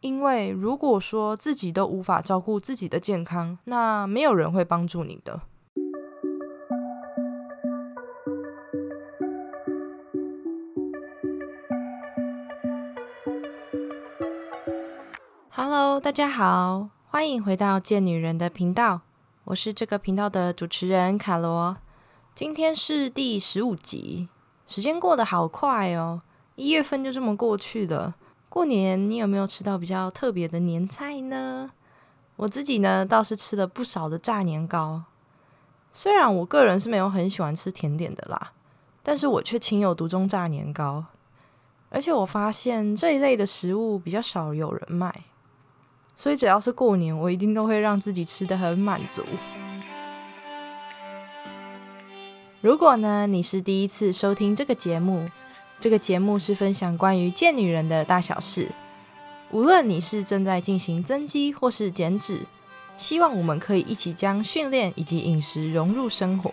因为如果说自己都无法照顾自己的健康，那没有人会帮助你的。Hello，大家好，欢迎回到贱女人的频道，我是这个频道的主持人卡罗。今天是第十五集，时间过得好快哦，一月份就这么过去了。过年你有没有吃到比较特别的年菜呢？我自己呢倒是吃了不少的炸年糕。虽然我个人是没有很喜欢吃甜点的啦，但是我却情有独钟炸年糕。而且我发现这一类的食物比较少有人卖，所以只要是过年，我一定都会让自己吃的很满足。如果呢你是第一次收听这个节目，这个节目是分享关于健女人的大小事，无论你是正在进行增肌或是减脂，希望我们可以一起将训练以及饮食融入生活。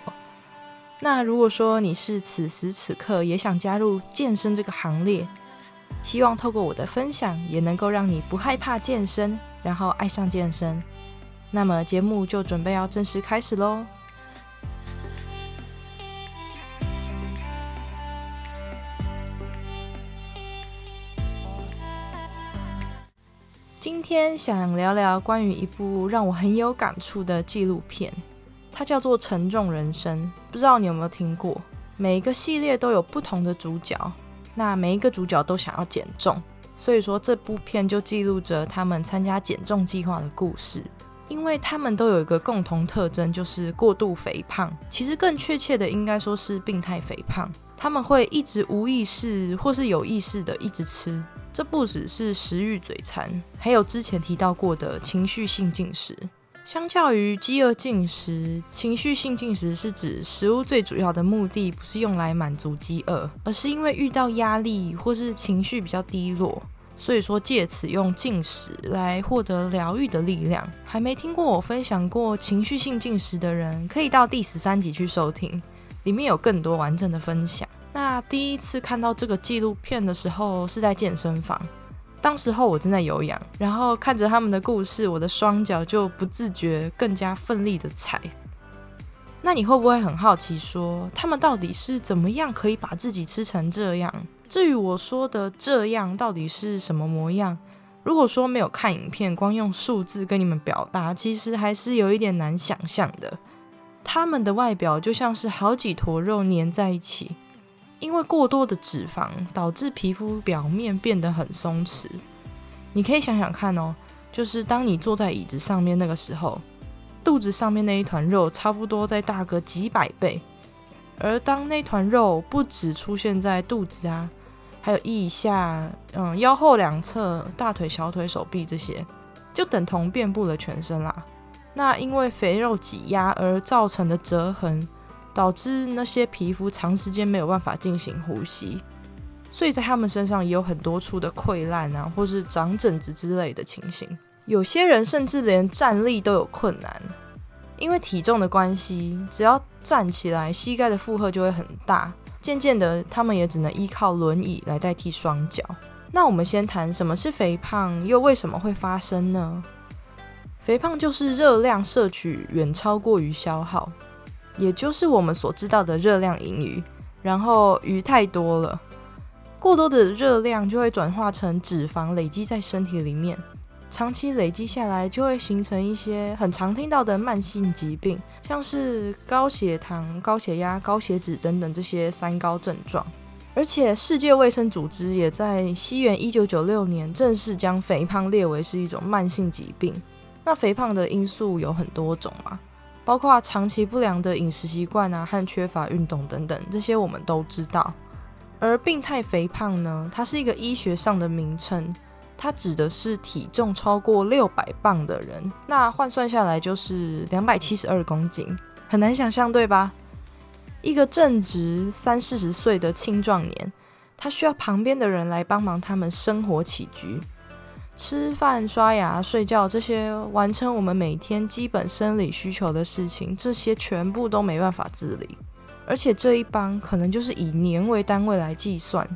那如果说你是此时此刻也想加入健身这个行列，希望透过我的分享也能够让你不害怕健身，然后爱上健身，那么节目就准备要正式开始喽。今天想聊聊关于一部让我很有感触的纪录片，它叫做《沉重人生》，不知道你有没有听过？每一个系列都有不同的主角，那每一个主角都想要减重，所以说这部片就记录着他们参加减重计划的故事。因为他们都有一个共同特征，就是过度肥胖。其实更确切的应该说是病态肥胖。他们会一直无意识或是有意识的一直吃。这不只是食欲嘴馋，还有之前提到过的情绪性进食。相较于饥饿进食，情绪性进食是指食物最主要的目的不是用来满足饥饿，而是因为遇到压力或是情绪比较低落，所以说借此用进食来获得疗愈的力量。还没听过我分享过情绪性进食的人，可以到第十三集去收听，里面有更多完整的分享。那第一次看到这个纪录片的时候是在健身房，当时候我正在有氧，然后看着他们的故事，我的双脚就不自觉更加奋力的踩。那你会不会很好奇，说他们到底是怎么样可以把自己吃成这样？至于我说的这样到底是什么模样？如果说没有看影片，光用数字跟你们表达，其实还是有一点难想象的。他们的外表就像是好几坨肉粘在一起。因为过多的脂肪导致皮肤表面变得很松弛。你可以想想看哦，就是当你坐在椅子上面那个时候，肚子上面那一团肉差不多再大个几百倍。而当那团肉不只出现在肚子啊，还有腋下、嗯腰后两侧、大腿、小腿、手臂这些，就等同遍布了全身啦。那因为肥肉挤压而造成的折痕。导致那些皮肤长时间没有办法进行呼吸，所以在他们身上也有很多处的溃烂啊，或是长疹子之类的情形。有些人甚至连站立都有困难，因为体重的关系，只要站起来，膝盖的负荷就会很大。渐渐的，他们也只能依靠轮椅来代替双脚。那我们先谈什么是肥胖，又为什么会发生呢？肥胖就是热量摄取远超过于消耗。也就是我们所知道的热量盈余，然后鱼太多了，过多的热量就会转化成脂肪累积在身体里面，长期累积下来就会形成一些很常听到的慢性疾病，像是高血糖、高血压、高血脂等等这些三高症状。而且世界卫生组织也在西元一九九六年正式将肥胖列为是一种慢性疾病。那肥胖的因素有很多种嘛？包括长期不良的饮食习惯啊，和缺乏运动等等，这些我们都知道。而病态肥胖呢，它是一个医学上的名称，它指的是体重超过六百磅的人，那换算下来就是两百七十二公斤，很难想象，对吧？一个正值三四十岁的青壮年，他需要旁边的人来帮忙他们生活起居。吃饭、刷牙、睡觉这些完成我们每天基本生理需求的事情，这些全部都没办法自理。而且这一帮可能就是以年为单位来计算。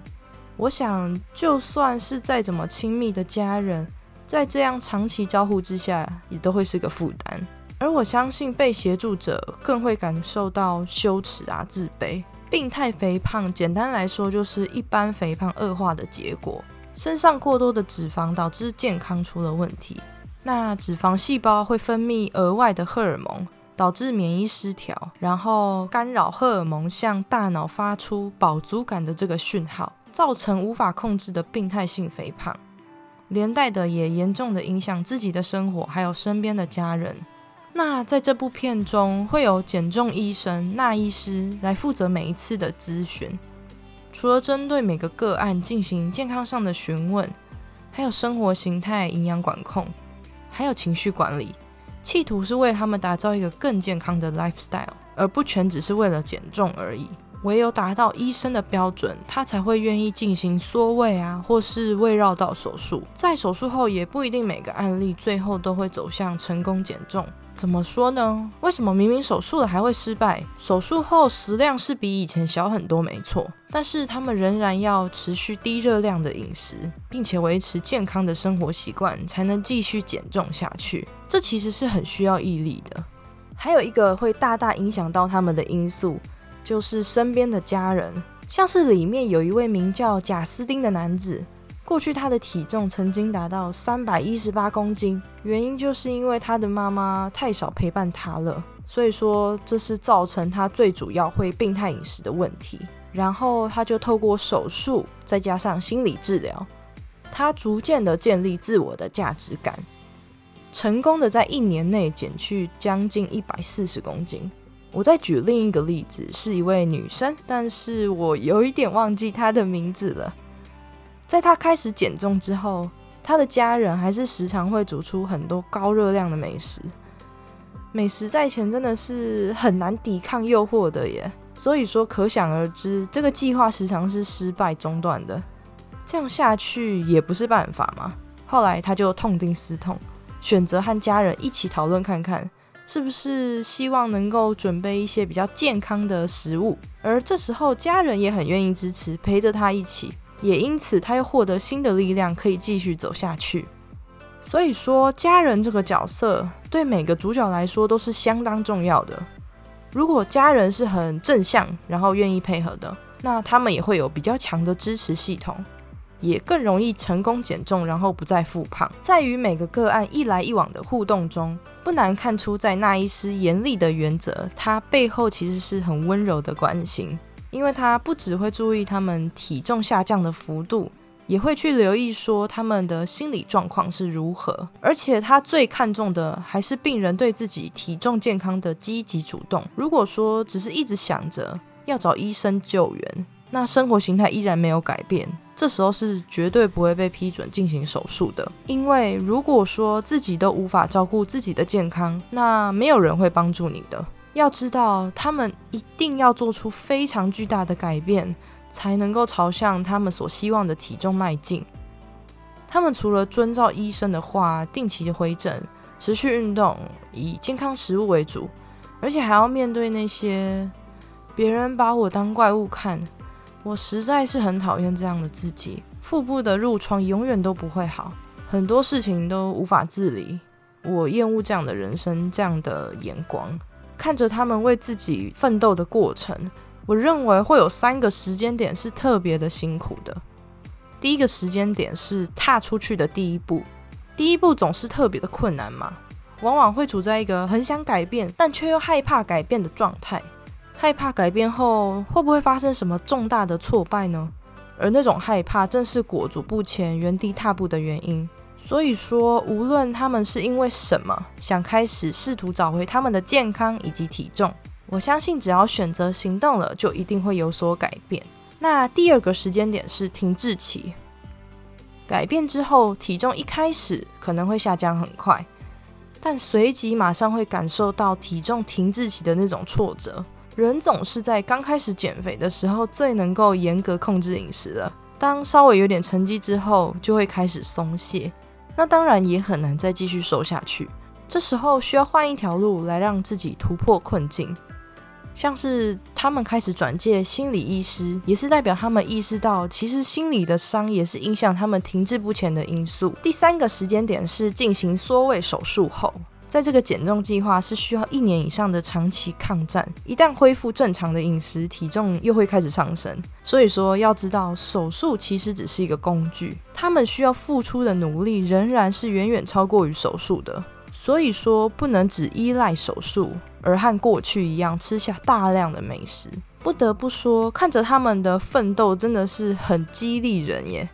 我想，就算是再怎么亲密的家人，在这样长期交互之下，也都会是个负担。而我相信被协助者更会感受到羞耻啊、自卑。病态肥胖，简单来说就是一般肥胖恶化的结果。身上过多的脂肪导致健康出了问题，那脂肪细胞会分泌额外的荷尔蒙，导致免疫失调，然后干扰荷尔蒙向大脑发出饱足感的这个讯号，造成无法控制的病态性肥胖，连带的也严重的影响自己的生活，还有身边的家人。那在这部片中，会有减重医生那医师来负责每一次的咨询。除了针对每个个案进行健康上的询问，还有生活形态、营养管控，还有情绪管理，企图是为他们打造一个更健康的 lifestyle，而不全只是为了减重而已。唯有达到医生的标准，他才会愿意进行缩胃啊，或是胃绕道手术。在手术后，也不一定每个案例最后都会走向成功减重。怎么说呢？为什么明明手术了还会失败？手术后食量是比以前小很多，没错，但是他们仍然要持续低热量的饮食，并且维持健康的生活习惯，才能继续减重下去。这其实是很需要毅力的。还有一个会大大影响到他们的因素，就是身边的家人，像是里面有一位名叫贾斯汀的男子。过去他的体重曾经达到三百一十八公斤，原因就是因为他的妈妈太少陪伴他了，所以说这是造成他最主要会病态饮食的问题。然后他就透过手术，再加上心理治疗，他逐渐的建立自我的价值感，成功的在一年内减去将近一百四十公斤。我再举另一个例子，是一位女生，但是我有一点忘记她的名字了。在她开始减重之后，她的家人还是时常会煮出很多高热量的美食。美食在前真的是很难抵抗诱惑的耶，所以说可想而知，这个计划时常是失败中断的。这样下去也不是办法嘛。后来他就痛定思痛，选择和家人一起讨论看看，是不是希望能够准备一些比较健康的食物。而这时候家人也很愿意支持，陪着他一起。也因此，他又获得新的力量，可以继续走下去。所以说，家人这个角色对每个主角来说都是相当重要的。如果家人是很正向，然后愿意配合的，那他们也会有比较强的支持系统，也更容易成功减重，然后不再复胖。在与每个个案一来一往的互动中，不难看出，在那一师严厉的原则，他背后其实是很温柔的关心。因为他不只会注意他们体重下降的幅度，也会去留意说他们的心理状况是如何，而且他最看重的还是病人对自己体重健康的积极主动。如果说只是一直想着要找医生救援，那生活形态依然没有改变，这时候是绝对不会被批准进行手术的。因为如果说自己都无法照顾自己的健康，那没有人会帮助你的。要知道，他们一定要做出非常巨大的改变，才能够朝向他们所希望的体重迈进。他们除了遵照医生的话，定期的回诊、持续运动、以健康食物为主，而且还要面对那些别人把我当怪物看。我实在是很讨厌这样的自己。腹部的褥疮永远都不会好，很多事情都无法自理。我厌恶这样的人生，这样的眼光。看着他们为自己奋斗的过程，我认为会有三个时间点是特别的辛苦的。第一个时间点是踏出去的第一步，第一步总是特别的困难嘛，往往会处在一个很想改变，但却又害怕改变的状态，害怕改变后会不会发生什么重大的挫败呢？而那种害怕正是裹足不前、原地踏步的原因。所以说，无论他们是因为什么想开始试图找回他们的健康以及体重，我相信只要选择行动了，就一定会有所改变。那第二个时间点是停滞期，改变之后，体重一开始可能会下降很快，但随即马上会感受到体重停滞期的那种挫折。人总是在刚开始减肥的时候最能够严格控制饮食了，当稍微有点成绩之后，就会开始松懈。那当然也很难再继续瘦下去，这时候需要换一条路来让自己突破困境。像是他们开始转介心理医师，也是代表他们意识到，其实心理的伤也是影响他们停滞不前的因素。第三个时间点是进行缩胃手术后，在这个减重计划是需要一年以上的长期抗战，一旦恢复正常的饮食，体重又会开始上升。所以说，要知道手术其实只是一个工具，他们需要付出的努力仍然是远远超过于手术的。所以说，不能只依赖手术。而和过去一样吃下大量的美食，不得不说，看着他们的奋斗真的是很激励人耶。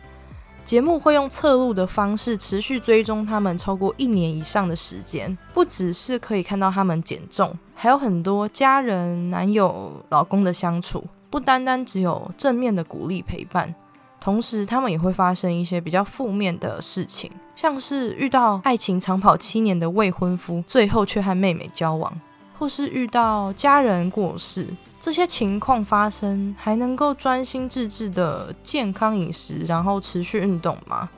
节目会用侧录的方式持续追踪他们超过一年以上的时间，不只是可以看到他们减重，还有很多家人、男友、老公的相处，不单单只有正面的鼓励陪伴，同时他们也会发生一些比较负面的事情，像是遇到爱情长跑七年的未婚夫，最后却和妹妹交往。或是遇到家人过世这些情况发生，还能够专心致志的健康饮食，然后持续运动吗？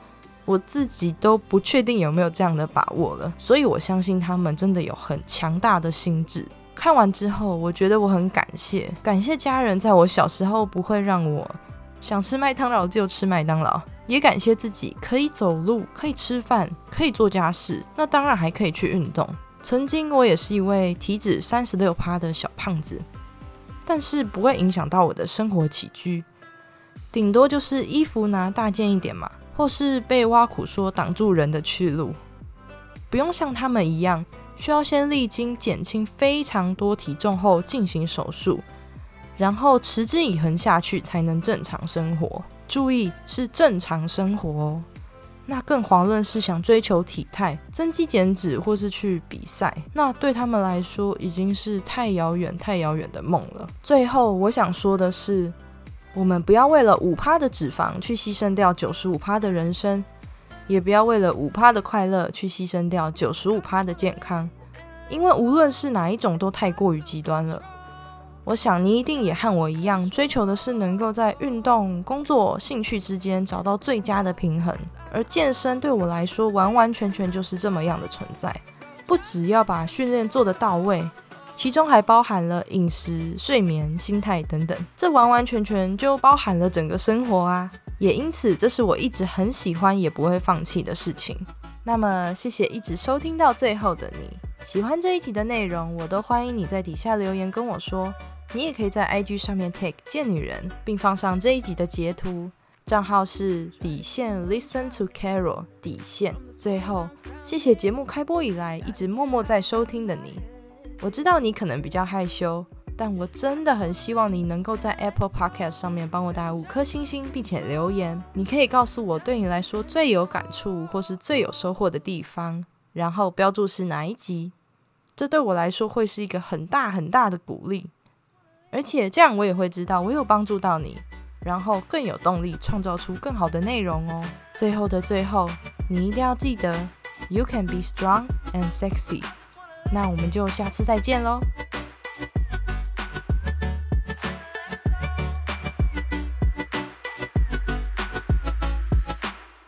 我自己都不确定有没有这样的把握了。所以我相信他们真的有很强大的心智。看完之后，我觉得我很感谢，感谢家人在我小时候不会让我想吃麦当劳就吃麦当劳，也感谢自己可以走路、可以吃饭、可以做家事，那当然还可以去运动。曾经我也是一位体脂三十六趴的小胖子，但是不会影响到我的生活起居，顶多就是衣服拿大件一点嘛，或是被挖苦说挡住人的去路，不用像他们一样需要先历经减轻非常多体重后进行手术，然后持之以恒下去才能正常生活。注意是正常生活哦。那更遑论是想追求体态、增肌减脂，或是去比赛，那对他们来说已经是太遥远、太遥远的梦了。最后，我想说的是，我们不要为了五趴的脂肪去牺牲掉九十五趴的人生，也不要为了五趴的快乐去牺牲掉九十五趴的健康，因为无论是哪一种，都太过于极端了。我想你一定也和我一样，追求的是能够在运动、工作、兴趣之间找到最佳的平衡。而健身对我来说，完完全全就是这么样的存在。不只要把训练做得到位，其中还包含了饮食、睡眠、心态等等，这完完全全就包含了整个生活啊！也因此，这是我一直很喜欢也不会放弃的事情。那么，谢谢一直收听到最后的你。喜欢这一集的内容，我都欢迎你在底下留言跟我说。你也可以在 IG 上面 take 贱女人，并放上这一集的截图，账号是底线 Listen to Carol 底线。最后，谢谢节目开播以来一直默默在收听的你。我知道你可能比较害羞，但我真的很希望你能够在 Apple Podcast 上面帮我打五颗星星，并且留言。你可以告诉我对你来说最有感触或是最有收获的地方，然后标注是哪一集。这对我来说会是一个很大很大的鼓励。而且这样我也会知道我有帮助到你，然后更有动力创造出更好的内容哦。最后的最后，你一定要记得，You can be strong and sexy。那我们就下次再见喽。